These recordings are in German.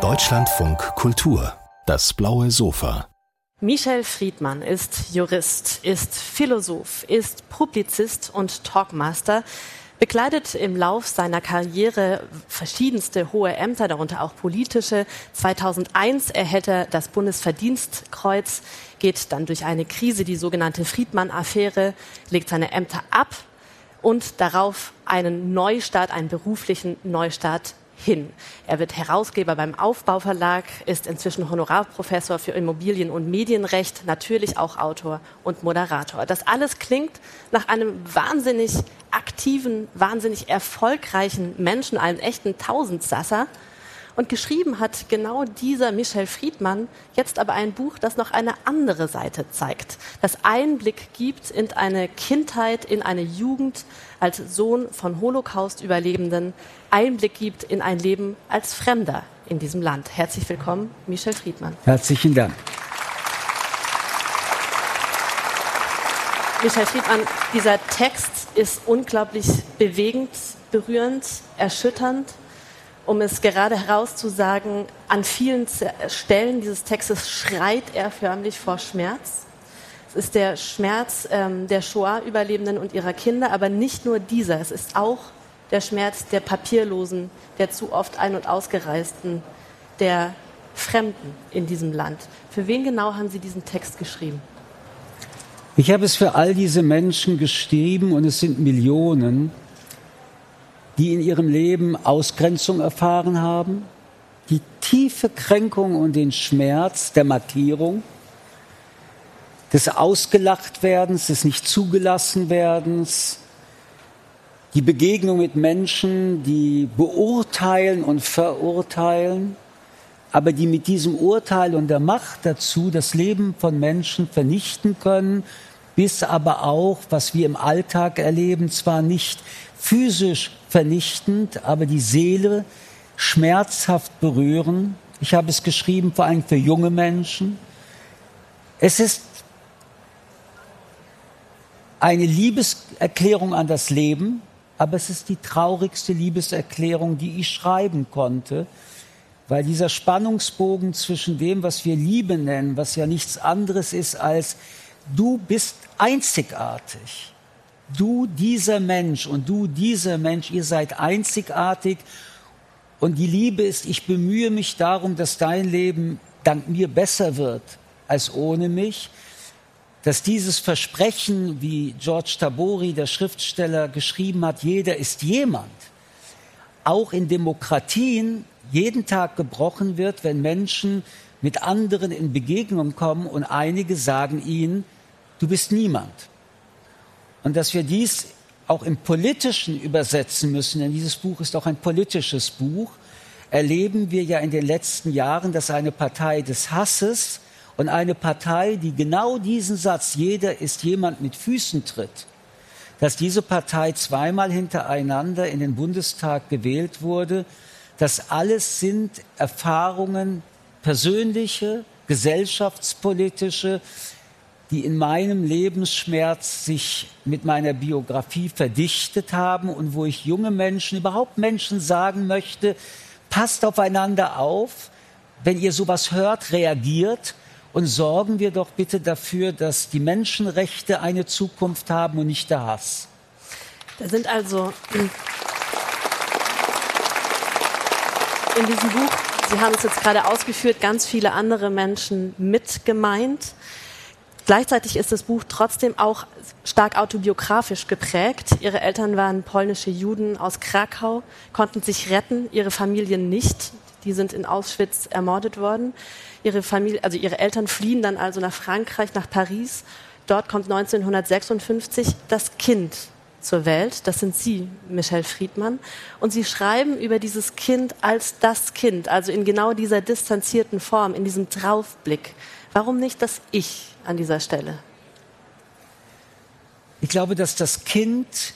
Deutschlandfunk Kultur, das blaue Sofa. Michel Friedmann ist Jurist, ist Philosoph, ist Publizist und Talkmaster, bekleidet im Lauf seiner Karriere verschiedenste hohe Ämter, darunter auch politische. 2001 erhält er das Bundesverdienstkreuz, geht dann durch eine Krise, die sogenannte Friedmann-Affäre, legt seine Ämter ab und darauf einen Neustart, einen beruflichen Neustart hin. Er wird Herausgeber beim Aufbauverlag, ist inzwischen Honorarprofessor für Immobilien- und Medienrecht, natürlich auch Autor und Moderator. Das alles klingt nach einem wahnsinnig aktiven, wahnsinnig erfolgreichen Menschen, einem echten Tausendsasser. Und geschrieben hat genau dieser Michel Friedmann jetzt aber ein Buch, das noch eine andere Seite zeigt, das Einblick gibt in eine Kindheit, in eine Jugend als Sohn von Holocaust-Überlebenden, Einblick gibt in ein Leben als Fremder in diesem Land. Herzlich willkommen, Michel Friedmann. Herzlichen Dank. Michel Friedmann, dieser Text ist unglaublich bewegend, berührend, erschütternd um es gerade herauszusagen, an vielen Stellen dieses Textes schreit er förmlich vor Schmerz. Es ist der Schmerz ähm, der Shoah-Überlebenden und ihrer Kinder, aber nicht nur dieser. Es ist auch der Schmerz der Papierlosen, der zu oft ein- und ausgereisten, der Fremden in diesem Land. Für wen genau haben Sie diesen Text geschrieben? Ich habe es für all diese Menschen geschrieben und es sind Millionen, die in ihrem Leben Ausgrenzung erfahren haben, die tiefe Kränkung und den Schmerz der Markierung, des Ausgelachtwerdens, des nicht zugelassen werdens, die Begegnung mit Menschen, die beurteilen und verurteilen, aber die mit diesem Urteil und der Macht dazu das Leben von Menschen vernichten können, bis aber auch, was wir im Alltag erleben, zwar nicht physisch vernichtend, aber die Seele schmerzhaft berühren. Ich habe es geschrieben, vor allem für junge Menschen. Es ist eine Liebeserklärung an das Leben, aber es ist die traurigste Liebeserklärung, die ich schreiben konnte, weil dieser Spannungsbogen zwischen dem, was wir Liebe nennen, was ja nichts anderes ist als du bist einzigartig du dieser Mensch und du dieser Mensch, ihr seid einzigartig. Und die Liebe ist, ich bemühe mich darum, dass dein Leben dank mir besser wird als ohne mich. Dass dieses Versprechen, wie George Tabori, der Schriftsteller, geschrieben hat, jeder ist jemand, auch in Demokratien jeden Tag gebrochen wird, wenn Menschen mit anderen in Begegnung kommen und einige sagen ihnen, du bist niemand. Und dass wir dies auch im Politischen übersetzen müssen, denn dieses Buch ist auch ein politisches Buch, erleben wir ja in den letzten Jahren, dass eine Partei des Hasses und eine Partei, die genau diesen Satz, jeder ist jemand mit Füßen tritt, dass diese Partei zweimal hintereinander in den Bundestag gewählt wurde, das alles sind Erfahrungen, persönliche, gesellschaftspolitische, die in meinem Lebensschmerz sich mit meiner Biografie verdichtet haben und wo ich junge Menschen, überhaupt Menschen sagen möchte, passt aufeinander auf, wenn ihr sowas hört, reagiert und sorgen wir doch bitte dafür, dass die Menschenrechte eine Zukunft haben und nicht der Hass. Da sind also in diesem Buch, Sie haben es jetzt gerade ausgeführt, ganz viele andere Menschen mit gemeint. Gleichzeitig ist das Buch trotzdem auch stark autobiografisch geprägt. Ihre Eltern waren polnische Juden aus Krakau, konnten sich retten, ihre Familien nicht. Die sind in Auschwitz ermordet worden. Ihre Familie, also ihre Eltern fliehen dann also nach Frankreich, nach Paris. Dort kommt 1956 das Kind zur Welt. Das sind Sie, Michelle Friedmann. Und Sie schreiben über dieses Kind als das Kind, also in genau dieser distanzierten Form, in diesem Draufblick. Warum nicht das Ich an dieser Stelle? Ich glaube, dass das Kind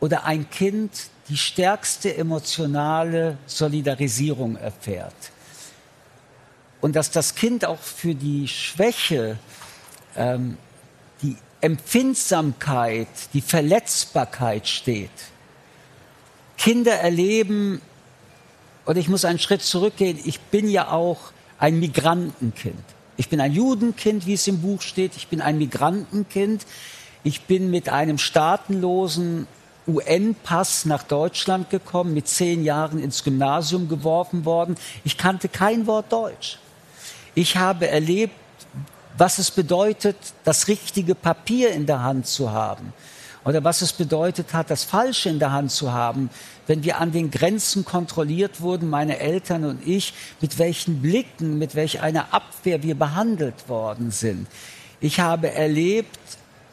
oder ein Kind die stärkste emotionale Solidarisierung erfährt. Und dass das Kind auch für die Schwäche, ähm, die Empfindsamkeit, die Verletzbarkeit steht. Kinder erleben Und ich muss einen Schritt zurückgehen. Ich bin ja auch ein Migrantenkind. Ich bin ein Judenkind, wie es im Buch steht. Ich bin ein Migrantenkind. Ich bin mit einem staatenlosen UN-Pass nach Deutschland gekommen, mit zehn Jahren ins Gymnasium geworfen worden. Ich kannte kein Wort Deutsch. Ich habe erlebt, was es bedeutet, das richtige Papier in der Hand zu haben oder was es bedeutet hat, das Falsche in der Hand zu haben, wenn wir an den Grenzen kontrolliert wurden, meine Eltern und ich, mit welchen Blicken, mit welch einer Abwehr wir behandelt worden sind. Ich habe erlebt,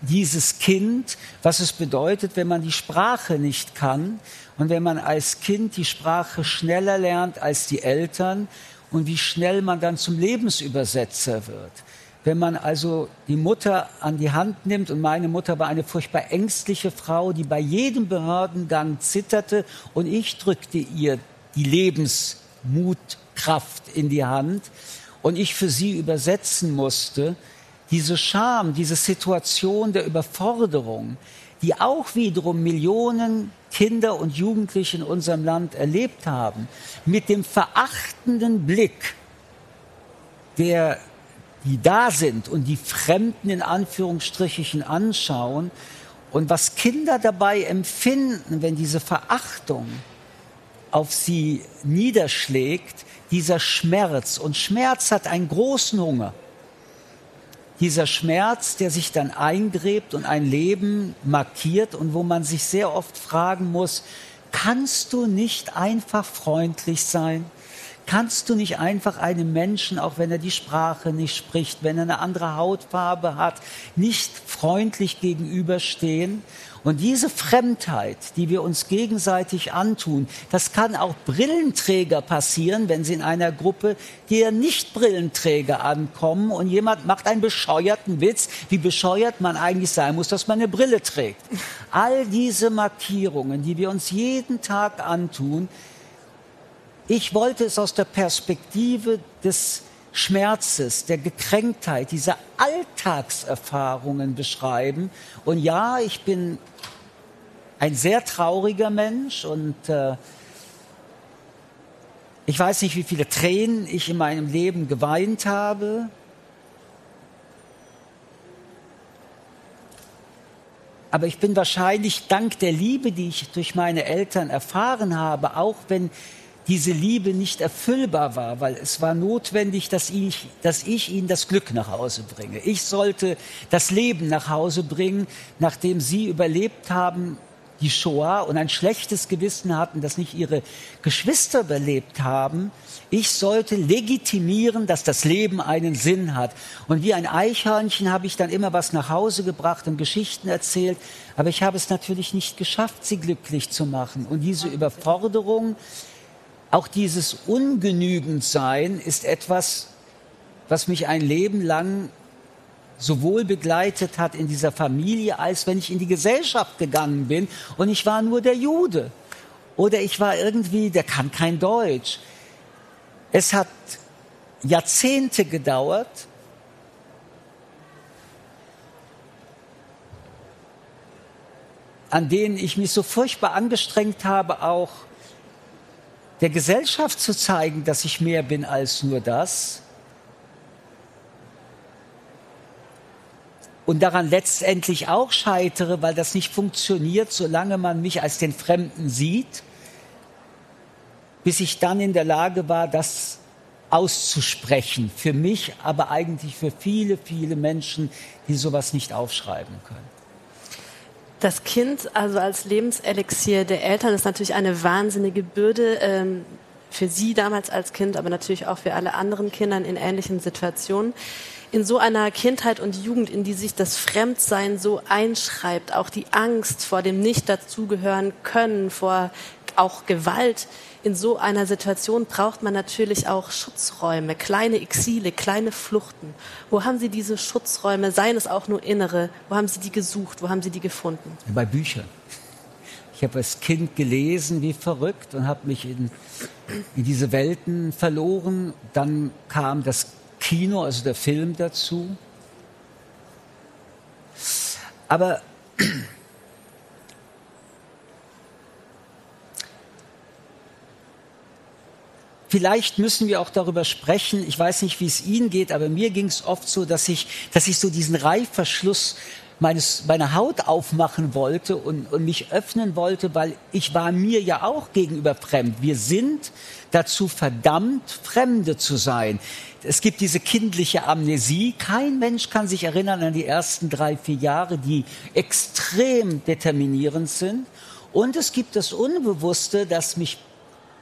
dieses Kind, was es bedeutet, wenn man die Sprache nicht kann und wenn man als Kind die Sprache schneller lernt als die Eltern und wie schnell man dann zum Lebensübersetzer wird. Wenn man also die Mutter an die Hand nimmt, und meine Mutter war eine furchtbar ängstliche Frau, die bei jedem Behördengang zitterte, und ich drückte ihr die Lebensmutkraft in die Hand, und ich für sie übersetzen musste, diese Scham, diese Situation der Überforderung, die auch wiederum Millionen Kinder und Jugendliche in unserem Land erlebt haben, mit dem verachtenden Blick der die da sind und die Fremden in Anführungsstrichen anschauen und was Kinder dabei empfinden, wenn diese Verachtung auf sie niederschlägt, dieser Schmerz. Und Schmerz hat einen großen Hunger. Dieser Schmerz, der sich dann eingräbt und ein Leben markiert und wo man sich sehr oft fragen muss, kannst du nicht einfach freundlich sein? Kannst du nicht einfach einem Menschen, auch wenn er die Sprache nicht spricht, wenn er eine andere Hautfarbe hat, nicht freundlich gegenüberstehen? Und diese Fremdheit, die wir uns gegenseitig antun, das kann auch Brillenträger passieren, wenn sie in einer Gruppe der Nicht-Brillenträger ankommen und jemand macht einen bescheuerten Witz, wie bescheuert man eigentlich sein muss, dass man eine Brille trägt. All diese Markierungen, die wir uns jeden Tag antun, ich wollte es aus der Perspektive des Schmerzes, der Gekränktheit, dieser Alltagserfahrungen beschreiben. Und ja, ich bin ein sehr trauriger Mensch und äh, ich weiß nicht, wie viele Tränen ich in meinem Leben geweint habe. Aber ich bin wahrscheinlich dank der Liebe, die ich durch meine Eltern erfahren habe, auch wenn diese Liebe nicht erfüllbar war, weil es war notwendig, dass ich, dass ich ihnen das Glück nach Hause bringe. Ich sollte das Leben nach Hause bringen, nachdem sie überlebt haben, die Shoah und ein schlechtes Gewissen hatten, dass nicht ihre Geschwister überlebt haben. Ich sollte legitimieren, dass das Leben einen Sinn hat. Und wie ein Eichhörnchen habe ich dann immer was nach Hause gebracht und Geschichten erzählt. Aber ich habe es natürlich nicht geschafft, sie glücklich zu machen. Und diese Überforderung, auch dieses Ungenügendsein ist etwas, was mich ein Leben lang sowohl begleitet hat in dieser Familie, als wenn ich in die Gesellschaft gegangen bin und ich war nur der Jude. Oder ich war irgendwie, der kann kein Deutsch. Es hat Jahrzehnte gedauert, an denen ich mich so furchtbar angestrengt habe, auch der Gesellschaft zu zeigen, dass ich mehr bin als nur das. Und daran letztendlich auch scheitere, weil das nicht funktioniert, solange man mich als den Fremden sieht, bis ich dann in der Lage war, das auszusprechen. Für mich, aber eigentlich für viele, viele Menschen, die sowas nicht aufschreiben können. Das Kind, also als Lebenselixier der Eltern, ist natürlich eine wahnsinnige Bürde ähm, für Sie damals als Kind, aber natürlich auch für alle anderen Kindern in ähnlichen Situationen. In so einer Kindheit und Jugend, in die sich das Fremdsein so einschreibt, auch die Angst vor dem Nicht dazugehören können, vor auch Gewalt, in so einer Situation braucht man natürlich auch Schutzräume, kleine Exile, kleine Fluchten. Wo haben Sie diese Schutzräume, seien es auch nur innere, wo haben Sie die gesucht, wo haben Sie die gefunden? Bei Büchern. Ich habe als Kind gelesen wie verrückt und habe mich in, in diese Welten verloren. Dann kam das Kino, also der Film dazu. Aber vielleicht müssen wir auch darüber sprechen. Ich weiß nicht, wie es Ihnen geht, aber mir ging es oft so, dass ich, dass ich so diesen Reifverschluss meines, meiner Haut aufmachen wollte und, und mich öffnen wollte, weil ich war mir ja auch gegenüber fremd. Wir sind dazu verdammt, Fremde zu sein. Es gibt diese kindliche Amnesie. Kein Mensch kann sich erinnern an die ersten drei, vier Jahre, die extrem determinierend sind. Und es gibt das Unbewusste, das mich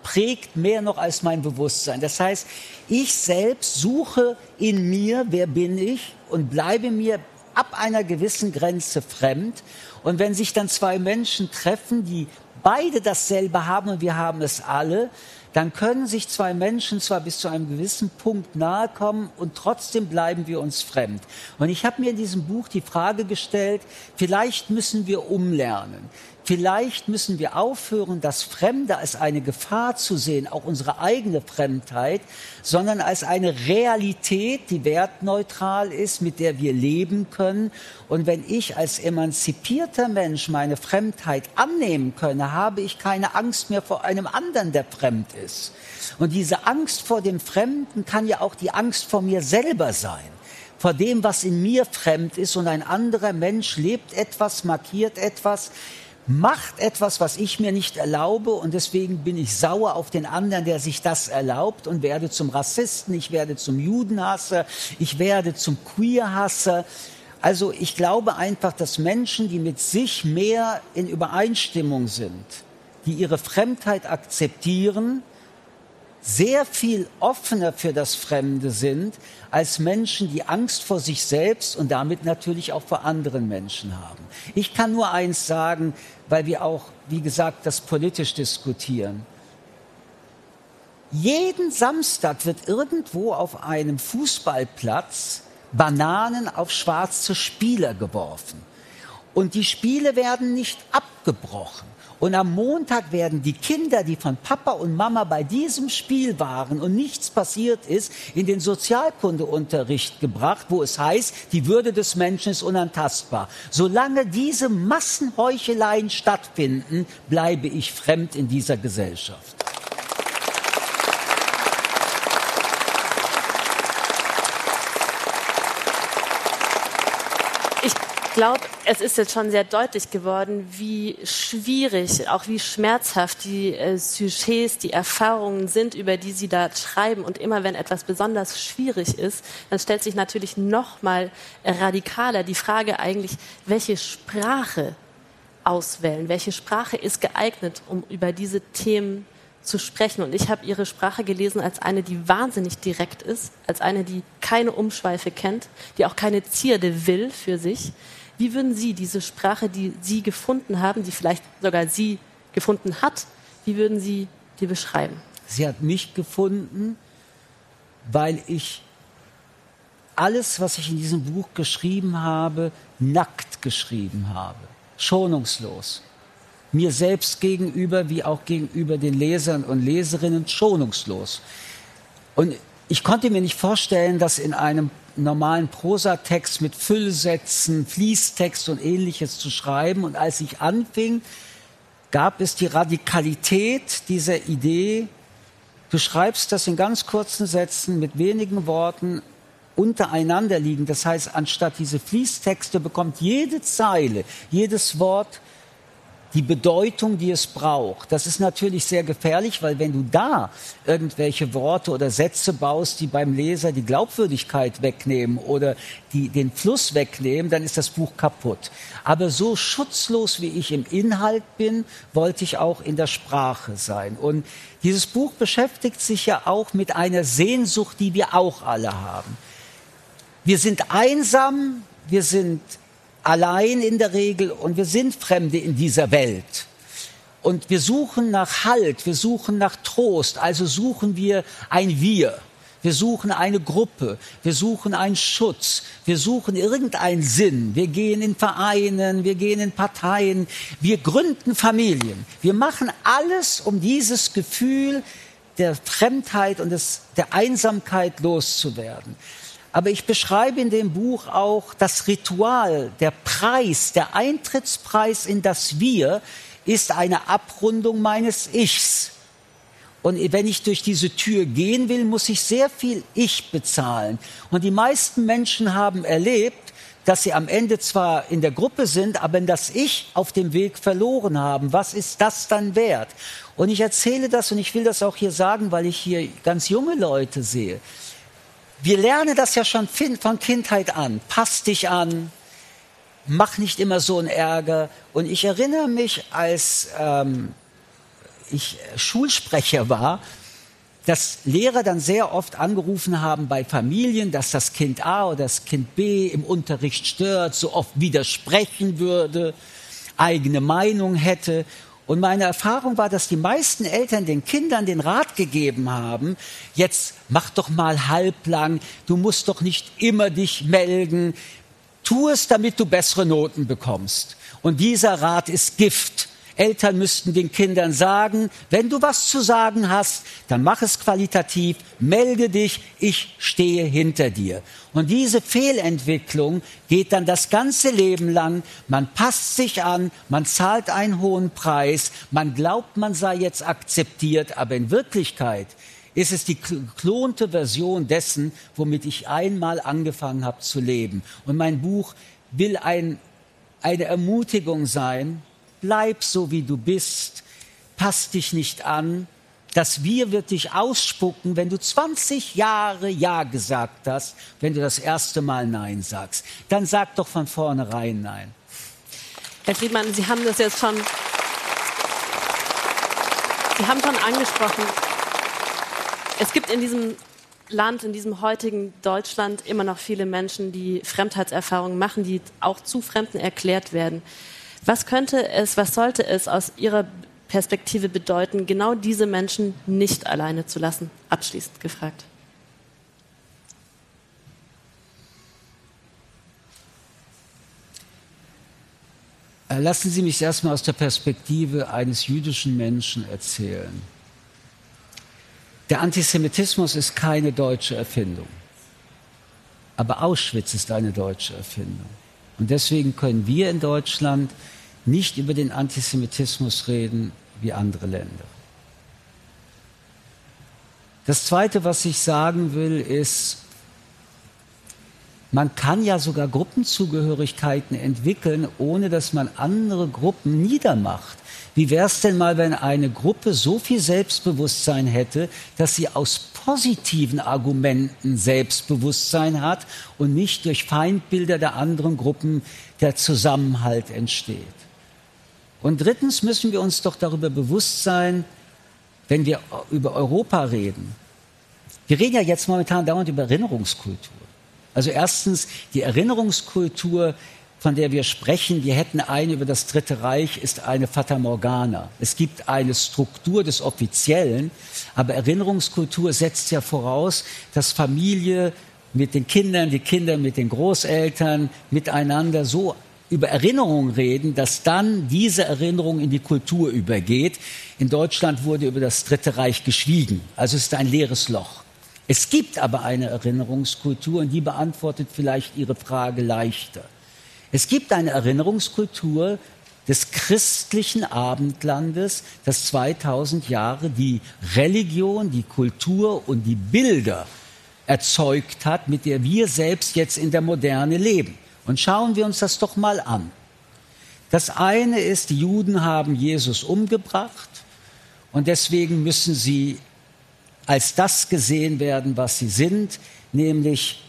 prägt mehr noch als mein Bewusstsein. Das heißt, ich selbst suche in mir, wer bin ich, und bleibe mir ab einer gewissen Grenze fremd. Und wenn sich dann zwei Menschen treffen, die beide dasselbe haben und wir haben es alle, dann können sich zwei Menschen zwar bis zu einem gewissen Punkt nahe kommen und trotzdem bleiben wir uns fremd. Und ich habe mir in diesem Buch die Frage gestellt, vielleicht müssen wir umlernen. Vielleicht müssen wir aufhören, das Fremde als eine Gefahr zu sehen, auch unsere eigene Fremdheit, sondern als eine Realität, die wertneutral ist, mit der wir leben können. Und wenn ich als emanzipierter Mensch meine Fremdheit annehmen könne, habe ich keine Angst mehr vor einem anderen, der fremd ist. Und diese Angst vor dem Fremden kann ja auch die Angst vor mir selber sein vor dem, was in mir fremd ist und ein anderer Mensch lebt etwas, markiert etwas, macht etwas, was ich mir nicht erlaube und deswegen bin ich sauer auf den anderen, der sich das erlaubt und werde zum Rassisten, ich werde zum Judenhasser, ich werde zum Queerhasser. Also ich glaube einfach, dass Menschen, die mit sich mehr in Übereinstimmung sind, die ihre Fremdheit akzeptieren, sehr viel offener für das Fremde sind als Menschen, die Angst vor sich selbst und damit natürlich auch vor anderen Menschen haben. Ich kann nur eins sagen, weil wir auch, wie gesagt, das politisch diskutieren. Jeden Samstag wird irgendwo auf einem Fußballplatz Bananen auf schwarze Spieler geworfen. Und die Spiele werden nicht abgebrochen. Und am Montag werden die Kinder, die von Papa und Mama bei diesem Spiel waren und nichts passiert ist, in den Sozialkundeunterricht gebracht, wo es heißt, die Würde des Menschen ist unantastbar. Solange diese Massenheucheleien stattfinden, bleibe ich fremd in dieser Gesellschaft. Glaube, es ist jetzt schon sehr deutlich geworden, wie schwierig, auch wie schmerzhaft die äh, Sujets, die Erfahrungen sind, über die Sie da schreiben. Und immer wenn etwas besonders schwierig ist, dann stellt sich natürlich noch mal radikaler die Frage eigentlich, welche Sprache auswählen, welche Sprache ist geeignet, um über diese Themen zu sprechen. Und ich habe ihre Sprache gelesen als eine, die wahnsinnig direkt ist, als eine, die keine Umschweife kennt, die auch keine Zierde will für sich, wie würden Sie diese Sprache, die Sie gefunden haben, die vielleicht sogar Sie gefunden hat, wie würden Sie die beschreiben? Sie hat mich gefunden, weil ich alles, was ich in diesem Buch geschrieben habe, nackt geschrieben habe, schonungslos. Mir selbst gegenüber wie auch gegenüber den Lesern und Leserinnen schonungslos. Und ich konnte mir nicht vorstellen, dass in einem normalen Prosatext mit Füllsätzen, Fließtext und ähnliches zu schreiben. Und als ich anfing, gab es die Radikalität dieser Idee, du schreibst das in ganz kurzen Sätzen mit wenigen Worten untereinander liegen. Das heißt, anstatt diese Fließtexte bekommt jede Zeile, jedes Wort die Bedeutung, die es braucht. Das ist natürlich sehr gefährlich, weil wenn du da irgendwelche Worte oder Sätze baust, die beim Leser die Glaubwürdigkeit wegnehmen oder die den Fluss wegnehmen, dann ist das Buch kaputt. Aber so schutzlos wie ich im Inhalt bin, wollte ich auch in der Sprache sein. Und dieses Buch beschäftigt sich ja auch mit einer Sehnsucht, die wir auch alle haben. Wir sind einsam, wir sind allein in der Regel und wir sind Fremde in dieser Welt. Und wir suchen nach Halt, wir suchen nach Trost, also suchen wir ein Wir. Wir suchen eine Gruppe, wir suchen einen Schutz, wir suchen irgendeinen Sinn. Wir gehen in Vereinen, wir gehen in Parteien, wir gründen Familien. Wir machen alles, um dieses Gefühl der Fremdheit und des, der Einsamkeit loszuwerden. Aber ich beschreibe in dem Buch auch das Ritual, der Preis, der Eintrittspreis in das Wir ist eine Abrundung meines Ichs. Und wenn ich durch diese Tür gehen will, muss ich sehr viel Ich bezahlen. Und die meisten Menschen haben erlebt, dass sie am Ende zwar in der Gruppe sind, aber das Ich auf dem Weg verloren haben. Was ist das dann wert? Und ich erzähle das und ich will das auch hier sagen, weil ich hier ganz junge Leute sehe. Wir lernen das ja schon von Kindheit an. Pass dich an, mach nicht immer so einen Ärger. Und ich erinnere mich, als ähm, ich Schulsprecher war, dass Lehrer dann sehr oft angerufen haben bei Familien, dass das Kind A oder das Kind B im Unterricht stört, so oft widersprechen würde, eigene Meinung hätte. Und meine Erfahrung war, dass die meisten Eltern den Kindern den Rat gegeben haben, jetzt mach doch mal halblang, du musst doch nicht immer dich melden, tu es, damit du bessere Noten bekommst. Und dieser Rat ist Gift Eltern müssten den Kindern sagen, wenn du was zu sagen hast, dann mach es qualitativ, melde dich, ich stehe hinter dir. Und diese Fehlentwicklung geht dann das ganze Leben lang. Man passt sich an, man zahlt einen hohen Preis, man glaubt, man sei jetzt akzeptiert, aber in Wirklichkeit ist es die klonte Version dessen, womit ich einmal angefangen habe zu leben. Und mein Buch will ein, eine Ermutigung sein, bleib so wie du bist, pass dich nicht an. Das Wir wird dich ausspucken, wenn du 20 Jahre Ja gesagt hast, wenn du das erste Mal Nein sagst. Dann sag doch von vornherein Nein. Herr Friedmann, Sie haben das jetzt schon, Sie haben schon angesprochen. Es gibt in diesem Land, in diesem heutigen Deutschland immer noch viele Menschen, die Fremdheitserfahrungen machen, die auch zu Fremden erklärt werden. Was könnte es, was sollte es aus Ihrer Perspektive bedeuten, genau diese Menschen nicht alleine zu lassen? Abschließend gefragt. Äh, lassen Sie mich erstmal aus der Perspektive eines jüdischen Menschen erzählen. Der Antisemitismus ist keine deutsche Erfindung. Aber Auschwitz ist eine deutsche Erfindung. Und deswegen können wir in Deutschland nicht über den Antisemitismus reden wie andere Länder. Das Zweite, was ich sagen will, ist, man kann ja sogar Gruppenzugehörigkeiten entwickeln, ohne dass man andere Gruppen niedermacht. Wie wäre es denn mal, wenn eine Gruppe so viel Selbstbewusstsein hätte, dass sie aus positiven Argumenten Selbstbewusstsein hat und nicht durch Feindbilder der anderen Gruppen der Zusammenhalt entsteht? Und drittens müssen wir uns doch darüber bewusst sein, wenn wir über Europa reden. Wir reden ja jetzt momentan dauernd über Erinnerungskultur. Also erstens die Erinnerungskultur, von der wir sprechen, wir hätten eine über das Dritte Reich, ist eine Fata Morgana. Es gibt eine Struktur des Offiziellen, aber Erinnerungskultur setzt ja voraus, dass Familie mit den Kindern, die Kinder mit den Großeltern miteinander so über Erinnerungen reden, dass dann diese Erinnerung in die Kultur übergeht. In Deutschland wurde über das Dritte Reich geschwiegen. Also es ist ein leeres Loch. Es gibt aber eine Erinnerungskultur und die beantwortet vielleicht Ihre Frage leichter. Es gibt eine Erinnerungskultur des christlichen Abendlandes, das 2000 Jahre die Religion, die Kultur und die Bilder erzeugt hat, mit der wir selbst jetzt in der Moderne leben. Und schauen wir uns das doch mal an. Das eine ist, die Juden haben Jesus umgebracht und deswegen müssen sie als das gesehen werden, was sie sind, nämlich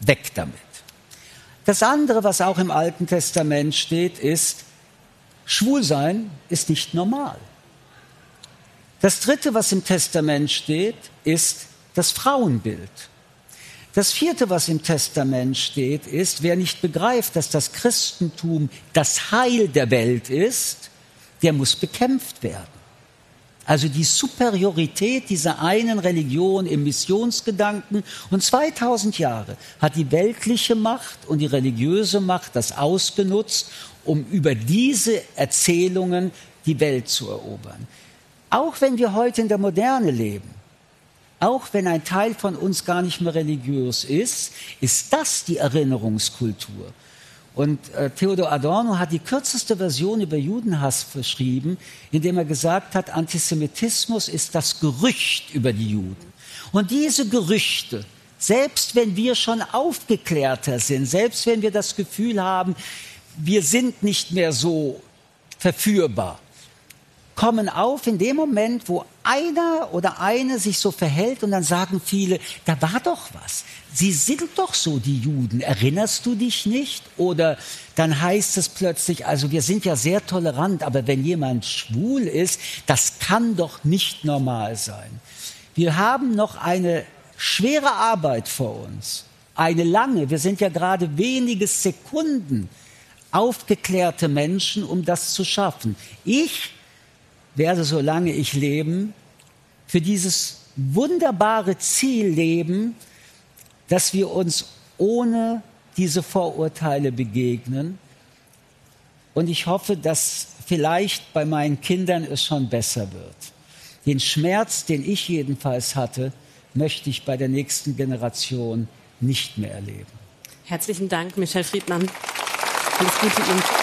weg damit. Das andere, was auch im Alten Testament steht, ist, Schwulsein ist nicht normal. Das dritte, was im Testament steht, ist das Frauenbild. Das vierte, was im Testament steht, ist, wer nicht begreift, dass das Christentum das Heil der Welt ist, der muss bekämpft werden. Also die Superiorität dieser einen Religion im Missionsgedanken. Und 2000 Jahre hat die weltliche Macht und die religiöse Macht das ausgenutzt, um über diese Erzählungen die Welt zu erobern. Auch wenn wir heute in der Moderne leben, auch wenn ein Teil von uns gar nicht mehr religiös ist, ist das die Erinnerungskultur. Und äh, Theodor Adorno hat die kürzeste Version über Judenhass verschrieben, indem er gesagt hat, Antisemitismus ist das Gerücht über die Juden. Und diese Gerüchte, selbst wenn wir schon aufgeklärter sind, selbst wenn wir das Gefühl haben, wir sind nicht mehr so verführbar, kommen auf in dem Moment, wo einer oder eine sich so verhält und dann sagen viele, da war doch was. Sie sind doch so, die Juden. Erinnerst du dich nicht? Oder dann heißt es plötzlich, also wir sind ja sehr tolerant, aber wenn jemand schwul ist, das kann doch nicht normal sein. Wir haben noch eine schwere Arbeit vor uns. Eine lange. Wir sind ja gerade wenige Sekunden aufgeklärte Menschen, um das zu schaffen. Ich werde, solange ich leben, für dieses wunderbare Ziel leben, dass wir uns ohne diese Vorurteile begegnen. Und ich hoffe, dass vielleicht bei meinen Kindern es schon besser wird. Den Schmerz, den ich jedenfalls hatte, möchte ich bei der nächsten Generation nicht mehr erleben. Herzlichen Dank, Michel Friedmann. Alles Gute Ihnen.